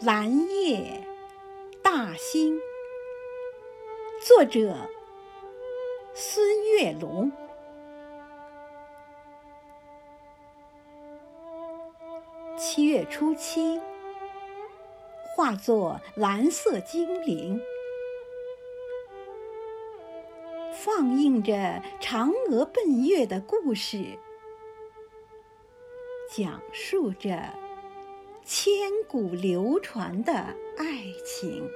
蓝夜，大兴。作者：孙月龙。七月初七，化作蓝色精灵，放映着嫦娥奔月的故事，讲述着。千古流传的爱情，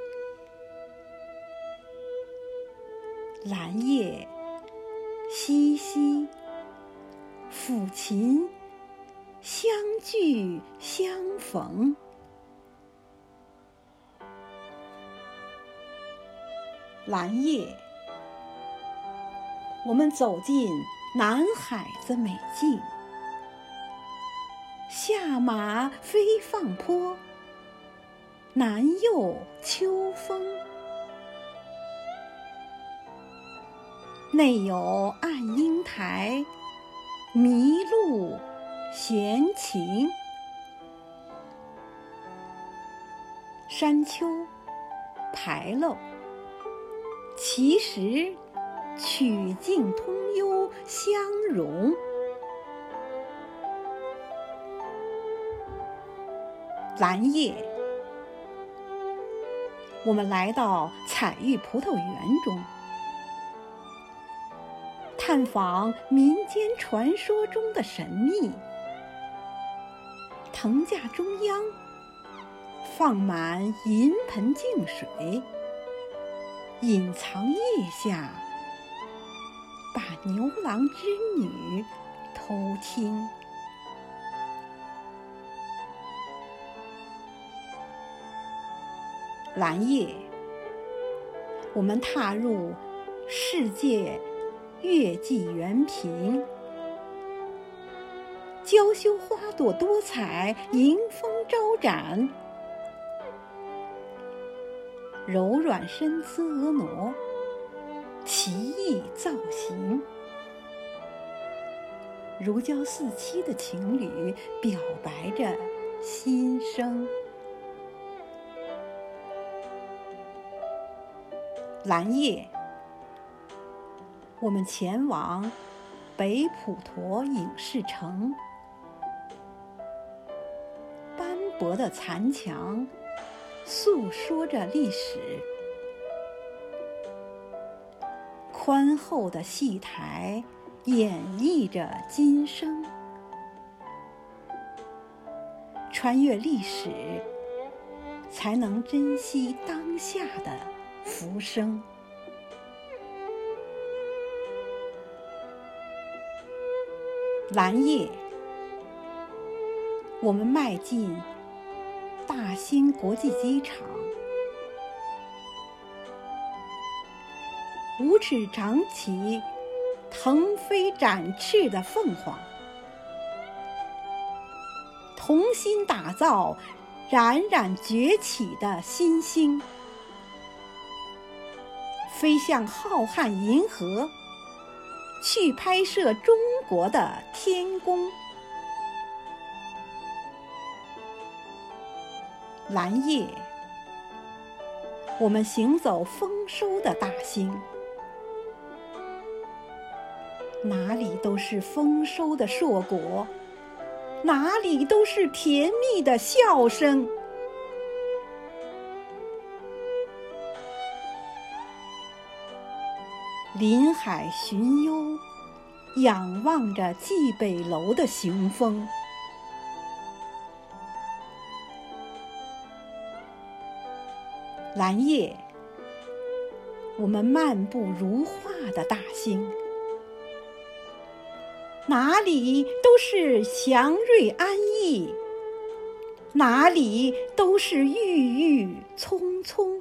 兰叶兮兮，抚琴相聚相逢。兰叶，我们走进南海的美境。下马飞放坡，南佑秋风。内有暗英台，麋鹿闲情。山丘牌楼，其实曲径通幽相融。蓝叶，我们来到彩玉葡萄园中，探访民间传说中的神秘。藤架中央放满银盆净水，隐藏叶下把牛郎织女偷听。蓝夜，我们踏入世界月季园坪，娇羞花朵多彩，迎风招展，柔软身姿婀娜，奇异造型，如胶似漆的情侣表白着心声。蓝夜，我们前往北普陀影视城，斑驳的残墙诉说着历史，宽厚的戏台演绎着今生，穿越历史，才能珍惜当下的。浮生，蓝夜，我们迈进大兴国际机场，五尺长起，腾飞展翅的凤凰，同心打造冉冉崛起的新星。飞向浩瀚银河，去拍摄中国的天宫。蓝夜，我们行走丰收的大兴，哪里都是丰收的硕果，哪里都是甜蜜的笑声。临海寻幽，仰望着蓟北楼的雄风。蓝夜，我们漫步如画的大兴，哪里都是祥瑞安逸，哪里都是郁郁葱葱。